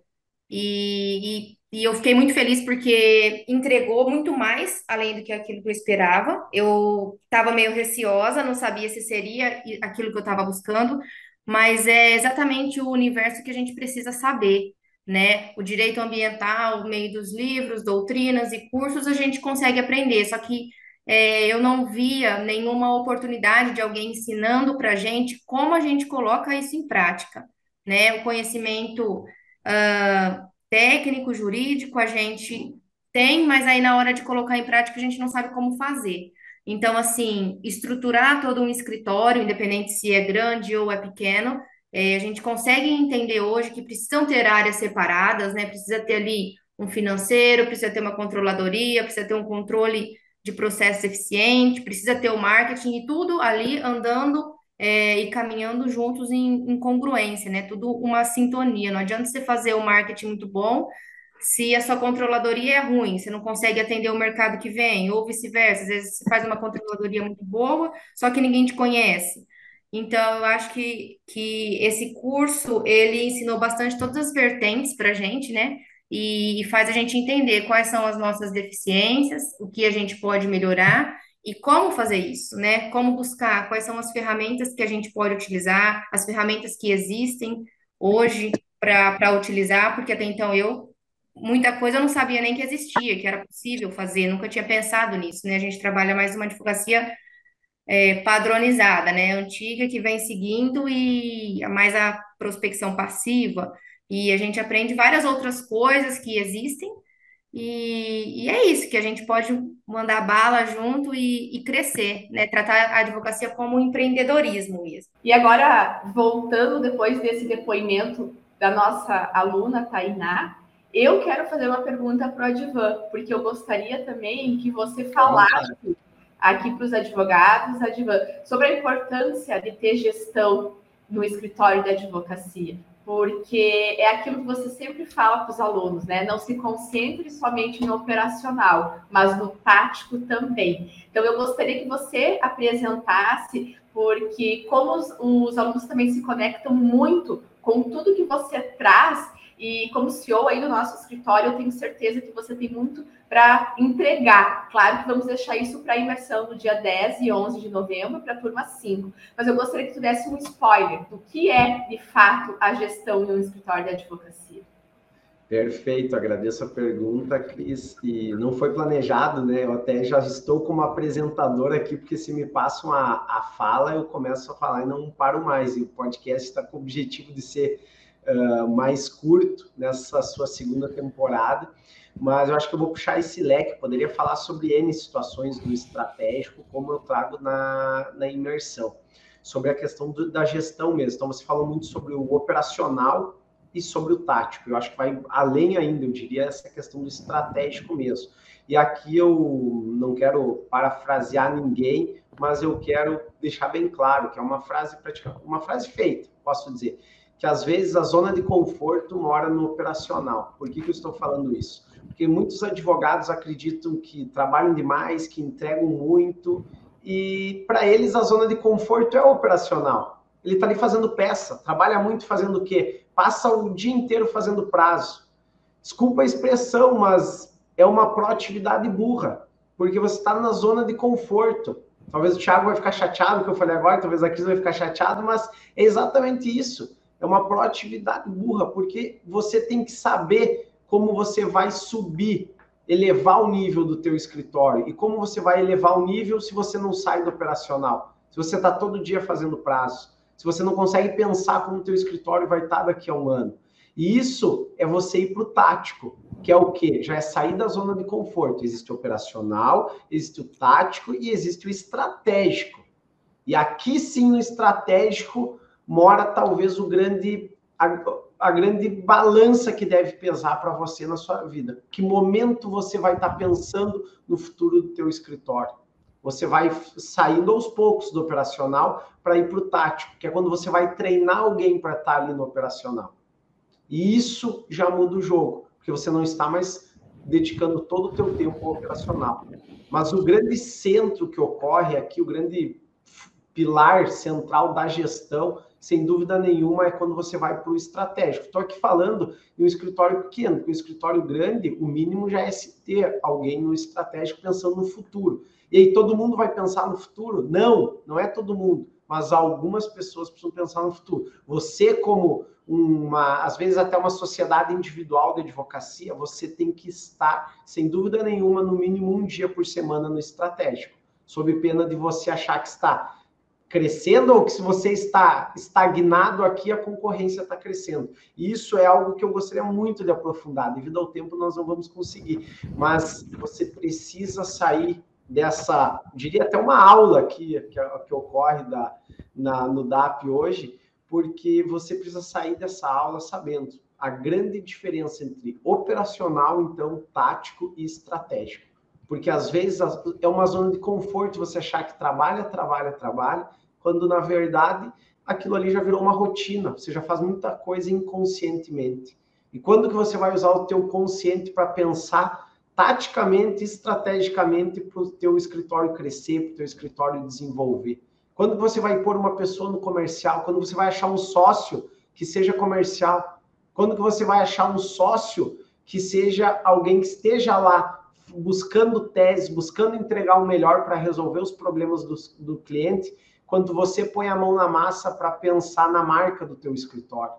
E, e e eu fiquei muito feliz porque entregou muito mais além do que aquilo que eu esperava. Eu estava meio receosa, não sabia se seria aquilo que eu estava buscando, mas é exatamente o universo que a gente precisa saber, né? O direito ambiental, meio dos livros, doutrinas e cursos, a gente consegue aprender, só que é, eu não via nenhuma oportunidade de alguém ensinando para a gente como a gente coloca isso em prática, né? O conhecimento. Uh, técnico, jurídico, a gente tem, mas aí na hora de colocar em prática a gente não sabe como fazer. Então, assim, estruturar todo um escritório, independente se é grande ou é pequeno, é, a gente consegue entender hoje que precisam ter áreas separadas, né? Precisa ter ali um financeiro, precisa ter uma controladoria, precisa ter um controle de processo eficiente, precisa ter o marketing e tudo ali andando é, e caminhando juntos em, em congruência, né? Tudo uma sintonia. Não adianta você fazer o marketing muito bom se a sua controladoria é ruim, você não consegue atender o mercado que vem, ou vice-versa. Às vezes você faz uma controladoria muito boa, só que ninguém te conhece. Então, eu acho que, que esse curso, ele ensinou bastante todas as vertentes para a gente, né? E, e faz a gente entender quais são as nossas deficiências, o que a gente pode melhorar e como fazer isso, né? Como buscar, quais são as ferramentas que a gente pode utilizar, as ferramentas que existem hoje para utilizar, porque até então eu muita coisa eu não sabia nem que existia, que era possível fazer, nunca tinha pensado nisso, né? A gente trabalha mais uma advocacia é, padronizada, né? Antiga, que vem seguindo e mais a prospecção passiva, e a gente aprende várias outras coisas que existem, e, e é isso, que a gente pode mandar bala junto e, e, crescer, né? Tratar a advocacia como um empreendedorismo mesmo. E agora, voltando depois desse depoimento da nossa aluna Tainá, eu quero fazer uma pergunta para o Advan, porque eu gostaria também que você falasse aqui para os advogados, Advan, sobre a importância de ter gestão no escritório de advocacia porque é aquilo que você sempre fala para os alunos, né? Não se concentre somente no operacional, mas no tático também. Então, eu gostaria que você apresentasse, porque como os, os alunos também se conectam muito com tudo que você traz, e como CEO aí do nosso escritório, eu tenho certeza que você tem muito para entregar. Claro que vamos deixar isso para a imersão no dia 10 e 11 de novembro, para a turma 5. Mas eu gostaria que tu desse um spoiler do que é, de fato, a gestão em um escritório de advocacia. Perfeito, agradeço a pergunta, Cris. E não foi planejado, né? Eu até já estou como apresentador aqui, porque se me passam a, a fala, eu começo a falar e não paro mais. E o podcast está com o objetivo de ser uh, mais curto nessa sua segunda temporada, mas eu acho que eu vou puxar esse leque, poderia falar sobre N situações do estratégico, como eu trago na, na imersão, sobre a questão do, da gestão mesmo. Então, você falou muito sobre o operacional e sobre o tático. Eu acho que vai além ainda, eu diria, essa questão do estratégico mesmo. E aqui eu não quero parafrasear ninguém, mas eu quero deixar bem claro que é uma frase praticamente uma frase feita, posso dizer que às vezes a zona de conforto mora no operacional. Por que, que eu estou falando isso? Porque muitos advogados acreditam que trabalham demais, que entregam muito, e para eles a zona de conforto é operacional. Ele está ali fazendo peça, trabalha muito fazendo o quê? Passa o dia inteiro fazendo prazo. Desculpa a expressão, mas é uma proatividade burra, porque você está na zona de conforto. Talvez o Thiago vai ficar chateado que eu falei agora, talvez a Cris vai ficar chateado, mas é exatamente isso é uma proatividade burra, porque você tem que saber como você vai subir, elevar o nível do teu escritório. E como você vai elevar o nível se você não sai do operacional? Se você está todo dia fazendo prazo, se você não consegue pensar como o teu escritório vai estar tá daqui a um ano. E isso é você ir para o tático, que é o quê? Já é sair da zona de conforto. Existe o operacional, existe o tático e existe o estratégico. E aqui sim no estratégico mora talvez o grande a, a grande balança que deve pesar para você na sua vida. Que momento você vai estar tá pensando no futuro do teu escritório? Você vai saindo aos poucos do operacional para ir para o tático, que é quando você vai treinar alguém para estar tá ali no operacional. E isso já muda o jogo, porque você não está mais dedicando todo o teu tempo ao operacional. Mas o grande centro que ocorre aqui, o grande pilar central da gestão sem dúvida nenhuma, é quando você vai para o estratégico. Estou aqui falando em um escritório pequeno, porque um escritório grande, o mínimo já é se ter alguém no estratégico pensando no futuro. E aí todo mundo vai pensar no futuro? Não, não é todo mundo, mas algumas pessoas precisam pensar no futuro. Você, como uma, às vezes até uma sociedade individual de advocacia, você tem que estar, sem dúvida nenhuma, no mínimo um dia por semana no estratégico, sob pena de você achar que está crescendo ou que se você está estagnado aqui, a concorrência está crescendo. E isso é algo que eu gostaria muito de aprofundar. Devido ao tempo, nós não vamos conseguir. Mas você precisa sair dessa, diria até uma aula aqui que, que ocorre da, na, no DAP hoje, porque você precisa sair dessa aula sabendo a grande diferença entre operacional, então, tático e estratégico. Porque às vezes é uma zona de conforto você achar que trabalha, trabalha, trabalha, quando na verdade aquilo ali já virou uma rotina, você já faz muita coisa inconscientemente. E quando que você vai usar o teu consciente para pensar taticamente, estrategicamente para o teu escritório crescer, para o teu escritório desenvolver? Quando você vai pôr uma pessoa no comercial? Quando você vai achar um sócio que seja comercial? Quando que você vai achar um sócio que seja alguém que esteja lá buscando tese, buscando entregar o melhor para resolver os problemas do, do cliente, quando você põe a mão na massa para pensar na marca do teu escritório,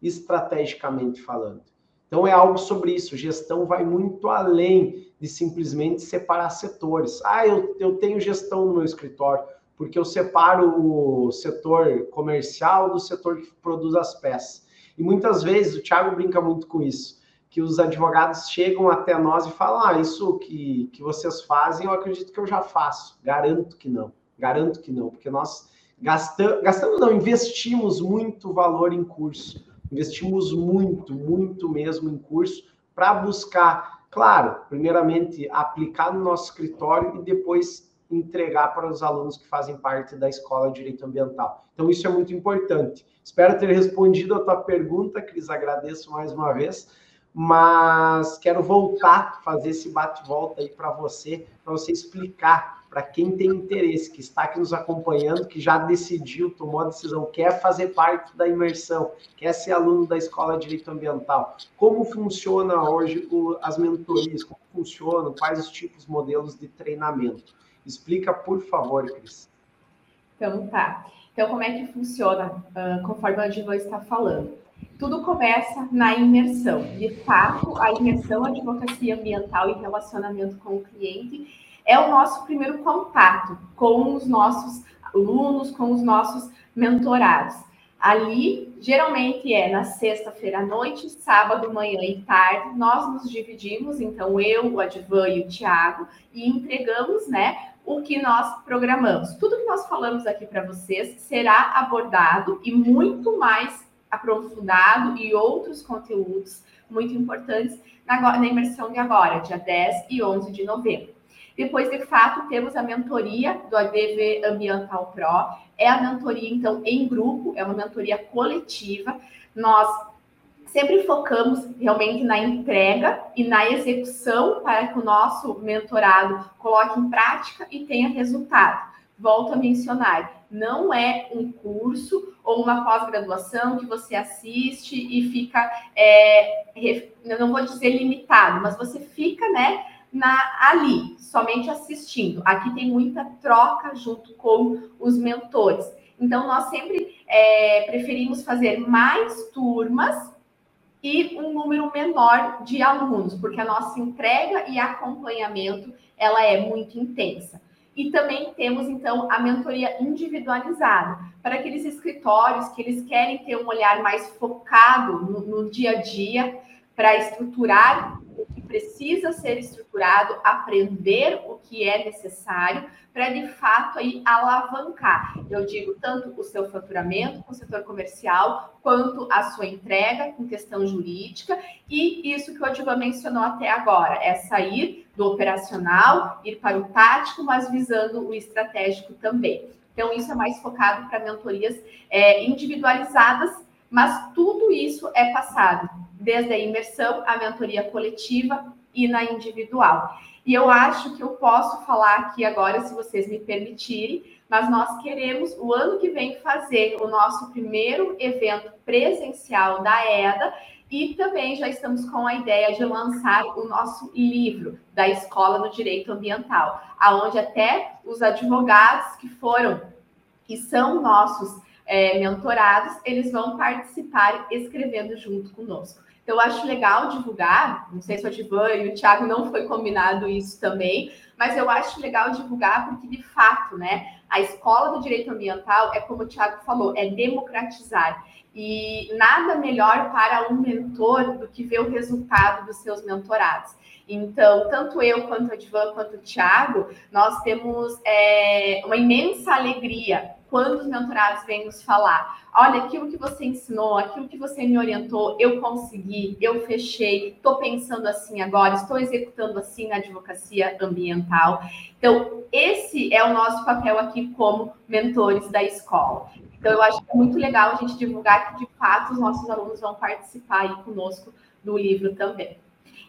estrategicamente falando. Então é algo sobre isso. Gestão vai muito além de simplesmente separar setores. Ah, eu, eu tenho gestão no meu escritório, porque eu separo o setor comercial do setor que produz as peças. E muitas vezes o Thiago brinca muito com isso que os advogados chegam até nós e falam: ah, isso que, que vocês fazem, eu acredito que eu já faço. Garanto que não, garanto que não, porque nós gastamos, gastamos não, investimos muito valor em curso, investimos muito, muito mesmo em curso para buscar, claro, primeiramente aplicar no nosso escritório e depois entregar para os alunos que fazem parte da escola de direito ambiental. Então isso é muito importante. Espero ter respondido a tua pergunta, Cris, agradeço mais uma vez mas quero voltar, fazer esse bate-volta aí para você, para você explicar para quem tem interesse, que está aqui nos acompanhando, que já decidiu, tomou a decisão, quer fazer parte da imersão, quer ser aluno da Escola de Direito Ambiental. Como funciona hoje o, as mentorias? Como funcionam? Quais os tipos, modelos de treinamento? Explica, por favor, Cris. Então, tá. Então, como é que funciona, uh, conforme a Diva está falando? Tudo começa na imersão. De fato, a imersão, a advocacia ambiental e relacionamento com o cliente é o nosso primeiro contato com os nossos alunos, com os nossos mentorados. Ali, geralmente é na sexta-feira à noite, sábado, manhã e tarde, nós nos dividimos, então eu, o Advan e o Tiago, e entregamos, né, o que nós programamos. Tudo que nós falamos aqui para vocês será abordado e muito mais aprofundado e outros conteúdos muito importantes na, na imersão de agora, dia 10 e 11 de novembro. Depois, de fato, temos a mentoria do ADV Ambiental Pro. É a mentoria, então, em grupo, é uma mentoria coletiva. Nós sempre focamos realmente na entrega e na execução para que o nosso mentorado coloque em prática e tenha resultado. Volto a mencionar, não é um curso ou uma pós-graduação que você assiste e fica, é, não vou dizer limitado, mas você fica, né, na, ali, somente assistindo. Aqui tem muita troca junto com os mentores. Então, nós sempre é, preferimos fazer mais turmas e um número menor de alunos, porque a nossa entrega e acompanhamento ela é muito intensa. E também temos, então, a mentoria individualizada, para aqueles escritórios que eles querem ter um olhar mais focado no, no dia a dia, para estruturar precisa ser estruturado, aprender o que é necessário, para de fato aí alavancar, eu digo, tanto o seu faturamento com o setor comercial, quanto a sua entrega com questão jurídica, e isso que o Adiva mencionou até agora, é sair do operacional, ir para o tático, mas visando o estratégico também. Então, isso é mais focado para mentorias é, individualizadas, mas tudo isso é passado desde a imersão, a mentoria coletiva e na individual. E eu acho que eu posso falar aqui agora, se vocês me permitirem, mas nós queremos o ano que vem fazer o nosso primeiro evento presencial da EDA e também já estamos com a ideia de lançar o nosso livro da Escola no Direito Ambiental, aonde até os advogados que foram que são nossos é, mentorados, eles vão participar escrevendo junto conosco. Então, eu acho legal divulgar, não sei se o Adivan e o Thiago não foi combinado isso também, mas eu acho legal divulgar porque, de fato, né, a escola do direito ambiental é como o Thiago falou, é democratizar. E nada melhor para um mentor do que ver o resultado dos seus mentorados. Então, tanto eu, quanto o Advan, quanto o Thiago, nós temos é, uma imensa alegria quando os mentorados vêm nos falar, olha, aquilo que você ensinou, aquilo que você me orientou, eu consegui, eu fechei, estou pensando assim agora, estou executando assim na advocacia ambiental. Então, esse é o nosso papel aqui como mentores da escola. Então, eu acho que é muito legal a gente divulgar que, de fato, os nossos alunos vão participar aí conosco do livro também.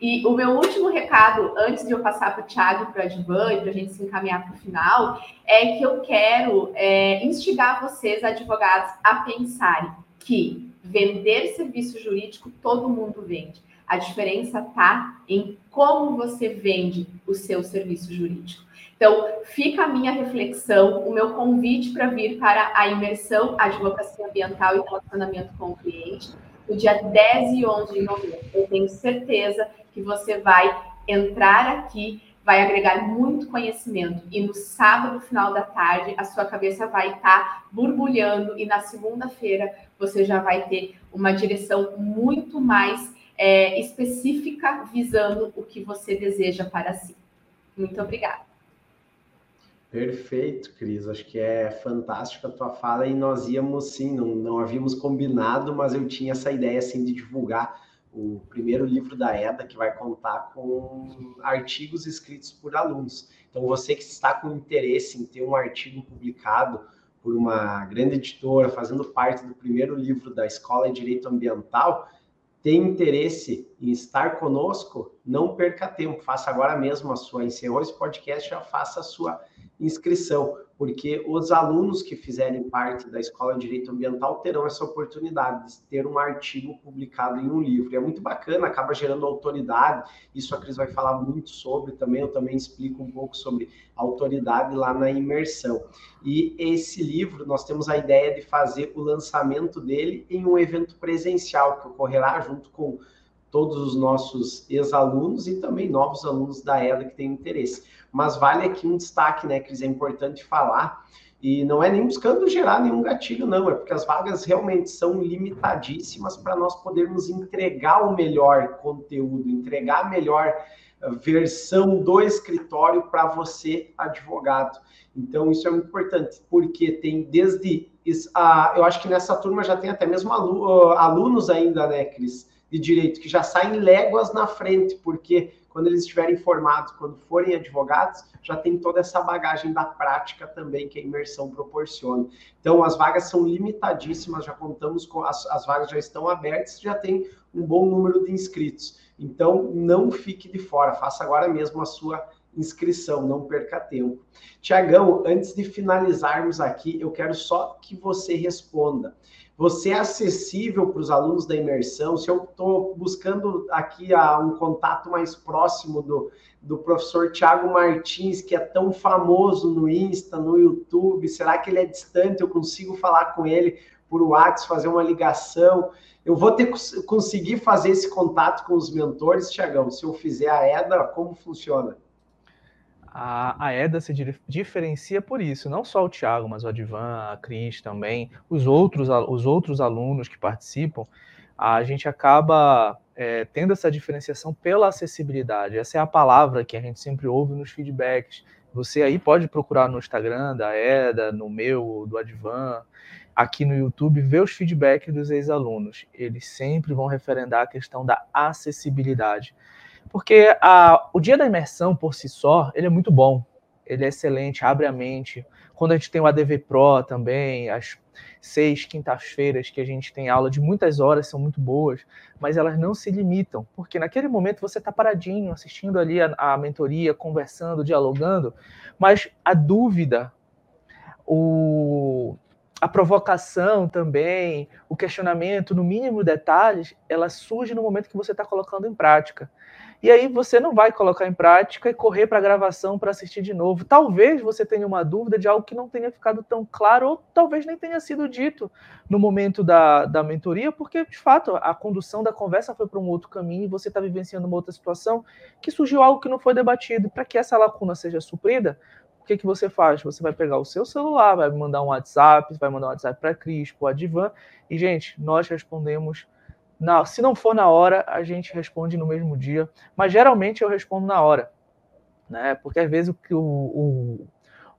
E o meu último recado, antes de eu passar para o Thiago para o Advan e para a gente se encaminhar para o final, é que eu quero é, instigar vocês, advogados, a pensarem que vender serviço jurídico todo mundo vende. A diferença está em como você vende o seu serviço jurídico. Então, fica a minha reflexão, o meu convite para vir para a imersão Advocacia Ambiental e Relacionamento com o Cliente, no dia 10 e 11 de novembro. Eu tenho certeza que você vai entrar aqui, vai agregar muito conhecimento. E no sábado, final da tarde, a sua cabeça vai estar borbulhando, e na segunda-feira você já vai ter uma direção muito mais é, específica, visando o que você deseja para si. Muito obrigada. Perfeito, Cris. Acho que é fantástica a tua fala e nós íamos sim, não, não havíamos combinado, mas eu tinha essa ideia assim de divulgar o primeiro livro da EDA, que vai contar com artigos escritos por alunos. Então, você que está com interesse em ter um artigo publicado por uma grande editora, fazendo parte do primeiro livro da Escola de Direito Ambiental, tem interesse em estar conosco, não perca tempo, faça agora mesmo a sua, encerrou esse podcast, já faça a sua inscrição porque os alunos que fizerem parte da Escola de Direito Ambiental terão essa oportunidade de ter um artigo publicado em um livro. É muito bacana, acaba gerando autoridade. Isso a Cris vai falar muito sobre também. Eu também explico um pouco sobre autoridade lá na imersão. E esse livro, nós temos a ideia de fazer o lançamento dele em um evento presencial que ocorrerá junto com todos os nossos ex-alunos e também novos alunos da EDA que têm interesse. Mas vale aqui um destaque, né, Cris? É importante falar. E não é nem buscando gerar nenhum gatilho, não, é porque as vagas realmente são limitadíssimas para nós podermos entregar o melhor conteúdo, entregar a melhor eh, versão do escritório para você, advogado. Então, isso é muito importante, porque tem desde. eu acho que nessa turma já tem até mesmo alunos ainda, né, Cris? De direito que já saem léguas na frente, porque quando eles estiverem formados, quando forem advogados, já tem toda essa bagagem da prática também que a imersão proporciona. Então, as vagas são limitadíssimas, já contamos com as, as vagas já estão abertas, já tem um bom número de inscritos. Então, não fique de fora, faça agora mesmo a sua inscrição, não perca tempo. Tiagão, antes de finalizarmos aqui, eu quero só que você responda. Você é acessível para os alunos da imersão? Se eu estou buscando aqui a, um contato mais próximo do, do professor Tiago Martins, que é tão famoso no Insta, no YouTube, será que ele é distante? Eu consigo falar com ele por WhatsApp, fazer uma ligação? Eu vou ter conseguir fazer esse contato com os mentores, Tiagão? Se eu fizer a EDA, como funciona? A, a EDA se diferencia por isso, não só o Thiago, mas o Advan, a Cris também, os outros, os outros alunos que participam, a gente acaba é, tendo essa diferenciação pela acessibilidade. Essa é a palavra que a gente sempre ouve nos feedbacks. Você aí pode procurar no Instagram da EDA, no meu, do Advan, aqui no YouTube, ver os feedbacks dos ex-alunos. Eles sempre vão referendar a questão da acessibilidade. Porque a, o dia da imersão por si só, ele é muito bom, ele é excelente, abre a mente. Quando a gente tem o ADV Pro também, as seis quintas-feiras que a gente tem aula de muitas horas são muito boas, mas elas não se limitam, porque naquele momento você está paradinho, assistindo ali a, a mentoria, conversando, dialogando, mas a dúvida, o, a provocação também, o questionamento, no mínimo detalhes, ela surge no momento que você está colocando em prática. E aí você não vai colocar em prática e correr para a gravação para assistir de novo. Talvez você tenha uma dúvida de algo que não tenha ficado tão claro, ou talvez nem tenha sido dito no momento da, da mentoria, porque, de fato, a condução da conversa foi para um outro caminho e você está vivenciando uma outra situação que surgiu algo que não foi debatido. Para que essa lacuna seja suprida, o que, que você faz? Você vai pegar o seu celular, vai mandar um WhatsApp, vai mandar um WhatsApp para Cris, para o Advan, e, gente, nós respondemos na, se não for na hora, a gente responde no mesmo dia, mas geralmente eu respondo na hora, né? Porque às vezes o, o,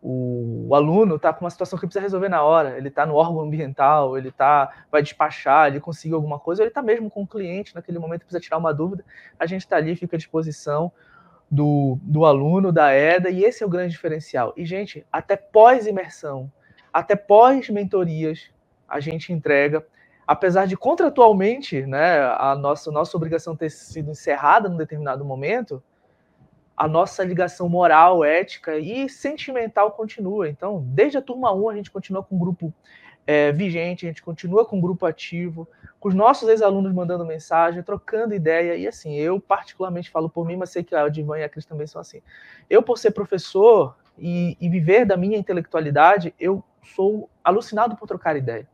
o, o aluno está com uma situação que precisa resolver na hora, ele está no órgão ambiental, ele tá, vai despachar, ele conseguiu alguma coisa, ele está mesmo com o cliente naquele momento, precisa tirar uma dúvida, a gente está ali, fica à disposição do, do aluno, da EDA, e esse é o grande diferencial. E, gente, até pós-imersão, até pós-mentorias, a gente entrega, apesar de contratualmente né, a nossa, nossa obrigação ter sido encerrada num determinado momento, a nossa ligação moral, ética e sentimental continua. Então, desde a turma 1, a gente continua com o grupo é, vigente, a gente continua com o grupo ativo, com os nossos ex-alunos mandando mensagem, trocando ideia. E assim, eu particularmente falo por mim, mas sei que a Divan e a Cris também são assim. Eu, por ser professor e, e viver da minha intelectualidade, eu sou alucinado por trocar ideia.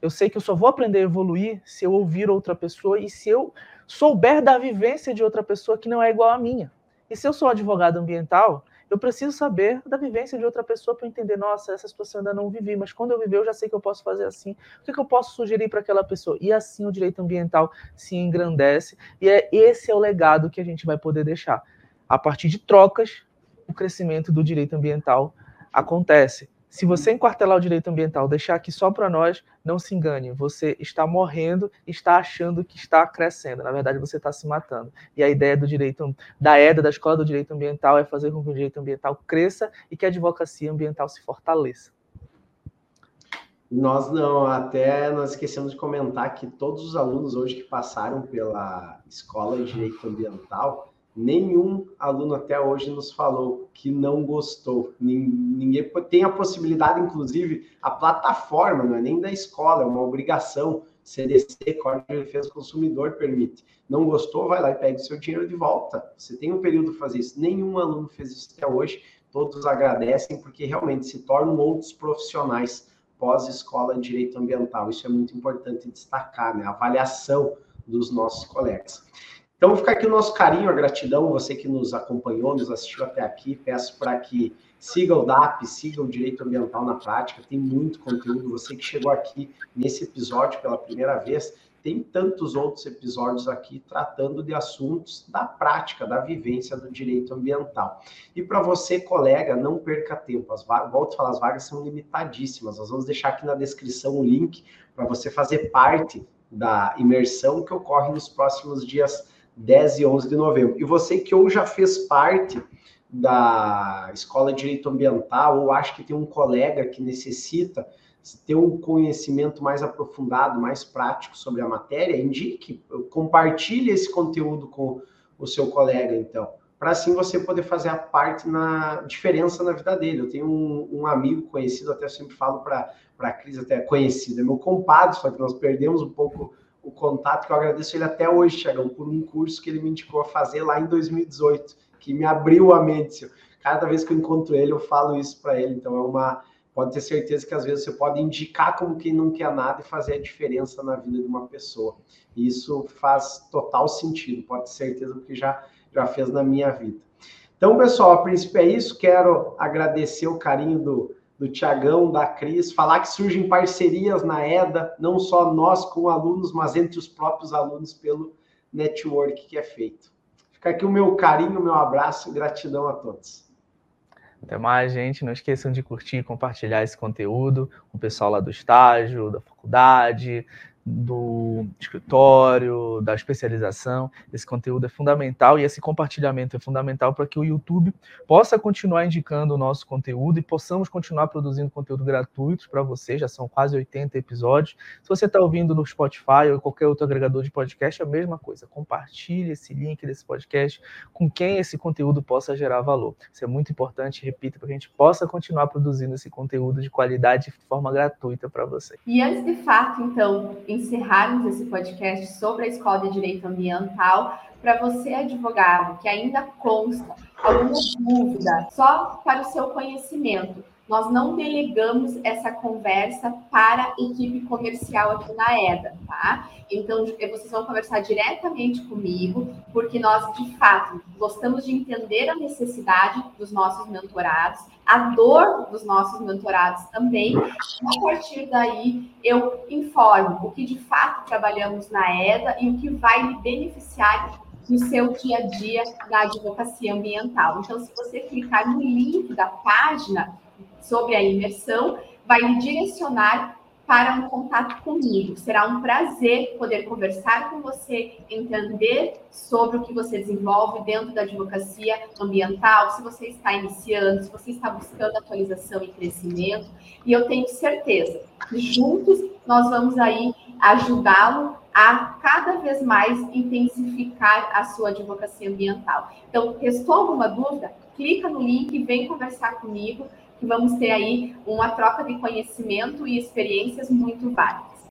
Eu sei que eu só vou aprender a evoluir se eu ouvir outra pessoa e se eu souber da vivência de outra pessoa que não é igual à minha. E se eu sou advogado ambiental, eu preciso saber da vivência de outra pessoa para entender, nossa, essa situação ainda não vivi, mas quando eu viver eu já sei que eu posso fazer assim. O que, que eu posso sugerir para aquela pessoa? E assim o direito ambiental se engrandece. E é esse é o legado que a gente vai poder deixar. A partir de trocas, o crescimento do direito ambiental acontece. Se você enquartelar o direito ambiental, deixar aqui só para nós, não se engane. Você está morrendo, está achando que está crescendo. Na verdade, você está se matando. E a ideia do direito, da EDA, da Escola do Direito Ambiental, é fazer com que o direito ambiental cresça e que a advocacia ambiental se fortaleça. Nós não, até nós esquecemos de comentar que todos os alunos hoje que passaram pela Escola de Direito Ambiental, nenhum aluno até hoje nos falou que não gostou. Ninguém tem a possibilidade, inclusive, a plataforma, não é nem da escola, é uma obrigação. CDC, Código de Defesa do Consumidor, permite. Não gostou, vai lá e pega o seu dinheiro de volta. Você tem um período para fazer isso. Nenhum aluno fez isso até hoje. Todos agradecem porque realmente se tornam outros profissionais pós-escola de direito ambiental. Isso é muito importante destacar, né? A avaliação dos nossos colegas. Então, fica aqui o nosso carinho, a gratidão, você que nos acompanhou, nos assistiu até aqui. Peço para que siga o DAP, siga o Direito Ambiental na Prática, tem muito conteúdo. Você que chegou aqui nesse episódio pela primeira vez, tem tantos outros episódios aqui tratando de assuntos da prática, da vivência do direito ambiental. E para você, colega, não perca tempo. As vagas, volto a falar, as vagas são limitadíssimas. Nós vamos deixar aqui na descrição o link para você fazer parte da imersão que ocorre nos próximos dias 10 e 11 de novembro. E você que ou já fez parte da Escola de Direito Ambiental, ou acha que tem um colega que necessita ter um conhecimento mais aprofundado, mais prático sobre a matéria, indique, compartilhe esse conteúdo com o seu colega, então, para assim você poder fazer a parte na diferença na vida dele. Eu tenho um, um amigo conhecido, até sempre falo para a Cris, até conhecido, é meu compadre, só que nós perdemos um pouco o contato, que eu agradeço ele até hoje, Tiagão, por um curso que ele me indicou a fazer lá em 2018, que me abriu a mente. Cada vez que eu encontro ele, eu falo isso para ele. Então, é uma. Pode ter certeza que às vezes você pode indicar como quem não quer nada e fazer a diferença na vida de uma pessoa. E isso faz total sentido, pode ter certeza, porque já, já fez na minha vida. Então, pessoal, a princípio é isso. Quero agradecer o carinho do, do Tiagão, da Cris, falar que surgem parcerias na EDA, não só nós com alunos, mas entre os próprios alunos pelo network que é feito. Fica aqui o meu carinho, o meu abraço e gratidão a todos. Até mais, gente. Não esqueçam de curtir e compartilhar esse conteúdo com o pessoal lá do estágio, da faculdade, do escritório, da especialização. Esse conteúdo é fundamental e esse compartilhamento é fundamental para que o YouTube possa continuar indicando o nosso conteúdo e possamos continuar produzindo conteúdo gratuito para você. Já são quase 80 episódios. Se você está ouvindo no Spotify ou qualquer outro agregador de podcast, é a mesma coisa. Compartilhe esse link desse podcast com quem esse conteúdo possa gerar valor. Isso é muito importante, repito, para que a gente possa continuar produzindo esse conteúdo de qualidade de forma gratuita para você. E antes de fato, então, encerrarmos esse podcast sobre a Escola de Direito Ambiental, para você, advogado, que ainda consta alguma dúvida, só para o seu conhecimento. Nós não delegamos essa conversa para a equipe comercial aqui na EDA, tá? Então, vocês vão conversar diretamente comigo, porque nós, de fato, gostamos de entender a necessidade dos nossos mentorados, a dor dos nossos mentorados também. E a partir daí, eu informo o que de fato trabalhamos na EDA e o que vai beneficiar no seu dia a dia da advocacia ambiental. Então, se você clicar no link da página, sobre a imersão, vai lhe direcionar para um contato comigo. Será um prazer poder conversar com você, entender sobre o que você desenvolve dentro da advocacia ambiental, se você está iniciando, se você está buscando atualização e crescimento. E eu tenho certeza que juntos nós vamos aí ajudá-lo a cada vez mais intensificar a sua advocacia ambiental. Então, restou alguma dúvida? Clica no link vem conversar comigo que vamos ter aí uma troca de conhecimento e experiências muito válidas.